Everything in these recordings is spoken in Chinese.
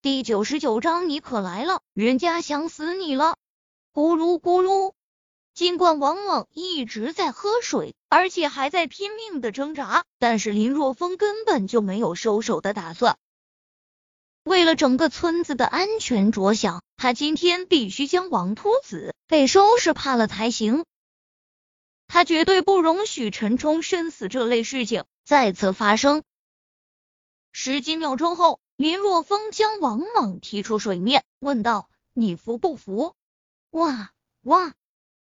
第九十九章，你可来了，人家想死你了。咕噜咕噜。尽管王猛一直在喝水，而且还在拼命的挣扎，但是林若风根本就没有收手的打算。为了整个村子的安全着想，他今天必须将王秃子给收拾怕了才行。他绝对不容许陈冲生死这类事情再次发生。十几秒钟后，林若风将王猛提出水面，问道：“你服不服？”哇哇！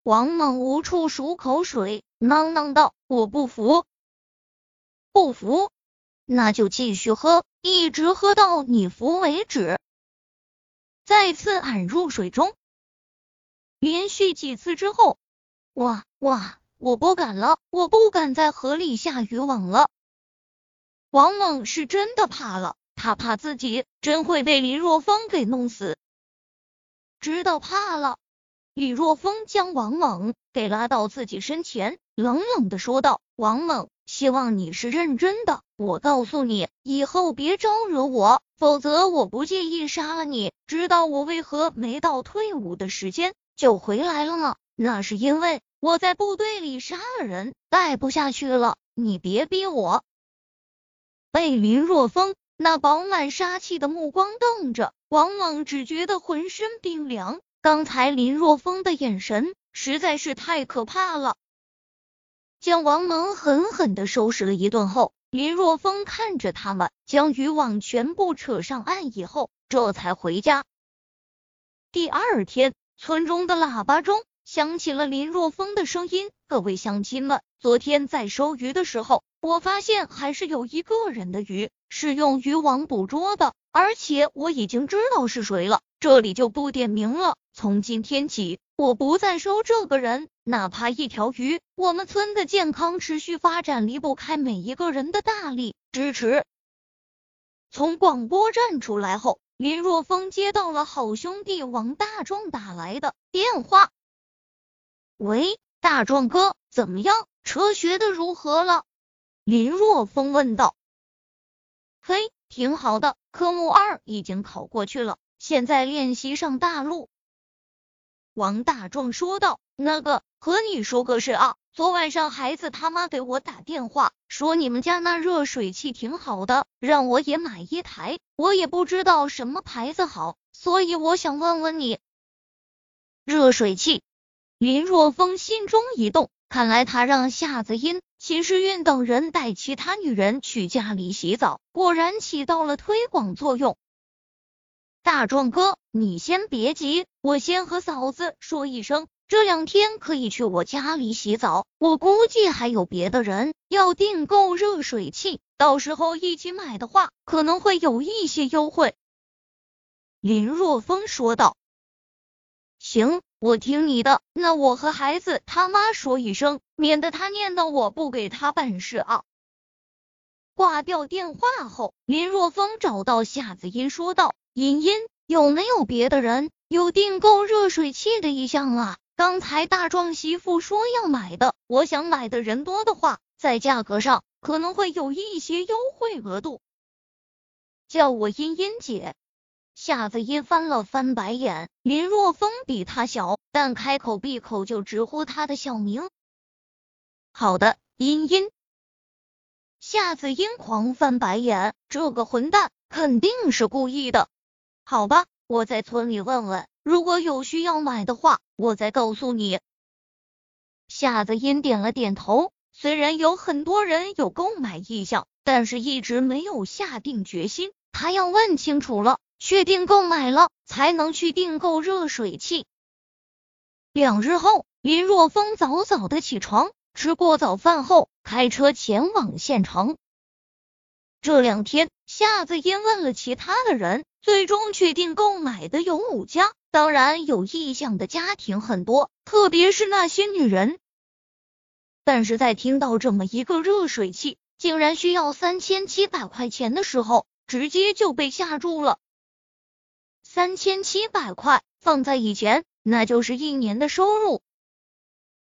王猛无处漱口水，囔囔道：“我不服，不服，那就继续喝，一直喝到你服为止。”再次按入水中，连续几次之后，哇哇！我不敢了，我不敢在河里下渔网了。王猛是真的怕了，他怕自己真会被林若风给弄死。知道怕了。李若风将王猛给拉到自己身前，冷冷的说道：“王猛，希望你是认真的。我告诉你，以后别招惹我，否则我不介意杀了你。知道我为何没到退伍的时间就回来了吗？那是因为我在部队里杀了人，待不下去了。你别逼我。”被林若风那饱满杀气的目光瞪着，王猛只觉得浑身冰凉。刚才林若风的眼神实在是太可怕了。将王蒙狠狠的收拾了一顿后，林若风看着他们将渔网全部扯上岸以后，这才回家。第二天，村中的喇叭中响起了林若风的声音：“各位乡亲们，昨天在收鱼的时候，我发现还是有一个人的鱼是用渔网捕捉的，而且我已经知道是谁了，这里就不点名了。”从今天起，我不再收这个人，哪怕一条鱼。我们村的健康持续发展离不开每一个人的大力支持。从广播站出来后，林若风接到了好兄弟王大壮打来的电话。喂，大壮哥，怎么样？车学的如何了？林若风问道。嘿，挺好的，科目二已经考过去了，现在练习上大路。王大壮说道：“那个和你说个事啊，昨晚上孩子他妈给我打电话，说你们家那热水器挺好的，让我也买一台。我也不知道什么牌子好，所以我想问问你。”热水器，林若风心中一动，看来他让夏子音、秦时运等人带其他女人去家里洗澡，果然起到了推广作用。大壮哥，你先别急，我先和嫂子说一声，这两天可以去我家里洗澡。我估计还有别的人要订购热水器，到时候一起买的话，可能会有一些优惠。林若风说道：“行，我听你的。那我和孩子他妈说一声，免得他念叨我不给他办事啊。”挂掉电话后，林若风找到夏子音说道。茵茵，有没有别的人有订购热水器的意向啊？刚才大壮媳妇说要买的，我想买的人多的话，在价格上可能会有一些优惠额度。叫我茵茵姐。夏子音翻了翻白眼，林若风比他小，但开口闭口就直呼他的小名。好的，茵茵。夏子音狂翻白眼，这个混蛋肯定是故意的。好吧，我在村里问问，如果有需要买的话，我再告诉你。夏子音点了点头，虽然有很多人有购买意向，但是一直没有下定决心。他要问清楚了，确定购买了，才能去订购热水器。两日后，林若风早早的起床，吃过早饭后，开车前往县城。这两天，夏子音问了其他的人。最终确定购买的有五家，当然有意向的家庭很多，特别是那些女人。但是在听到这么一个热水器竟然需要三千七百块钱的时候，直接就被吓住了。三千七百块放在以前，那就是一年的收入。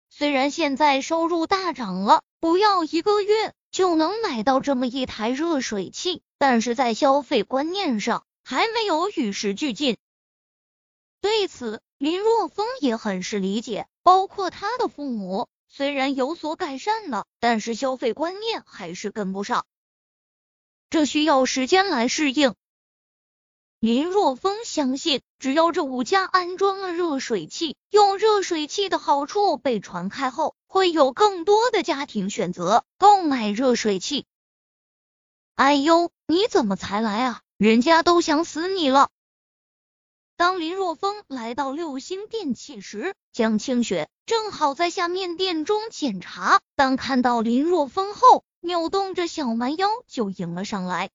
虽然现在收入大涨了，不要一个月就能买到这么一台热水器，但是在消费观念上。还没有与时俱进。对此，林若风也很是理解，包括他的父母，虽然有所改善了，但是消费观念还是跟不上，这需要时间来适应。林若风相信，只要这五家安装了热水器，用热水器的好处被传开后，会有更多的家庭选择购买热水器。哎呦，你怎么才来啊？人家都想死你了！当林若风来到六星电器时，江清雪正好在下面店中检查。当看到林若风后，扭动着小蛮腰就迎了上来。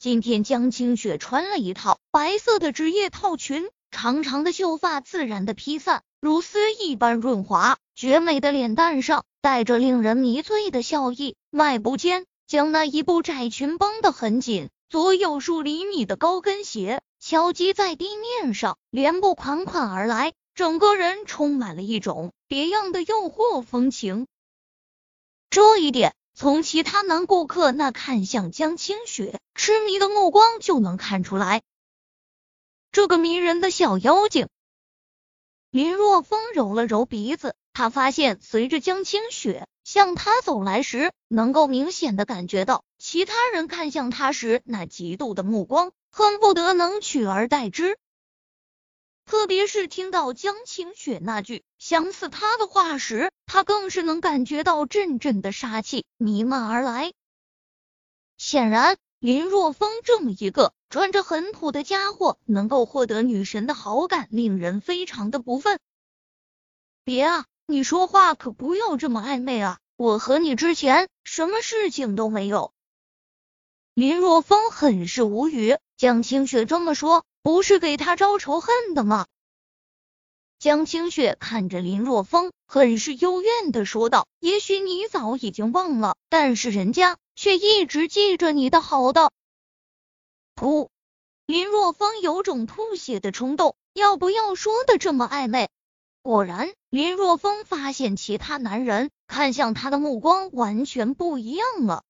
今天江清雪穿了一套白色的职业套裙，长长的秀发自然的披散，如丝一般润滑，绝美的脸蛋上带着令人迷醉的笑意，迈步间将那一部窄裙绷得很紧，左右数厘米的高跟鞋敲击在地面上，连步款款而来，整个人充满了一种别样的诱惑风情。这一点。从其他男顾客那看向江清雪痴迷的目光就能看出来，这个迷人的小妖精。林若风揉了揉鼻子，他发现随着江清雪向他走来时，能够明显的感觉到其他人看向他时那嫉妒的目光，恨不得能取而代之。特别是听到江清雪那句想死他的话时，他更是能感觉到阵阵的杀气弥漫而来。显然，林若风这么一个穿着很土的家伙，能够获得女神的好感，令人非常的不忿。别啊，你说话可不要这么暧昧啊！我和你之前什么事情都没有。林若风很是无语，江清雪这么说。不是给他招仇恨的吗？江清雪看着林若风，很是幽怨的说道：“也许你早已经忘了，但是人家却一直记着你的好的。”噗！林若风有种吐血的冲动，要不要说的这么暧昧？果然，林若风发现其他男人看向他的目光完全不一样了。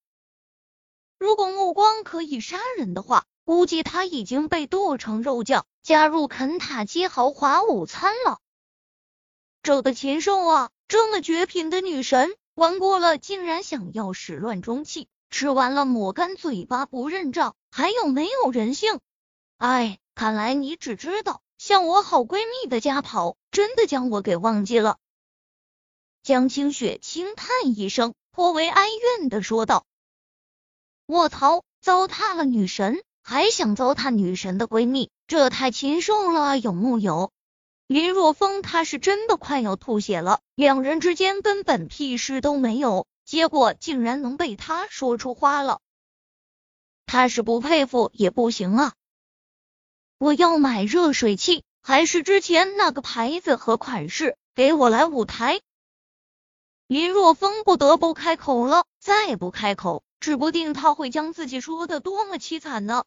如果目光可以杀人的话。估计他已经被剁成肉酱，加入肯塔基豪华午餐了。这个禽兽啊，这么绝品的女神，玩过了竟然想要始乱终弃，吃完了抹干嘴巴不认账，还有没有人性？哎，看来你只知道向我好闺蜜的家跑，真的将我给忘记了。江清雪轻叹一声，颇为哀怨的说道：“卧槽，糟蹋了女神！”还想糟蹋女神的闺蜜，这太禽兽了，有木有？林若风他是真的快要吐血了，两人之间根本屁事都没有，结果竟然能被他说出话了，他是不佩服也不行啊！我要买热水器，还是之前那个牌子和款式，给我来五台。林若风不得不开口了，再不开口，指不定他会将自己说的多么凄惨呢。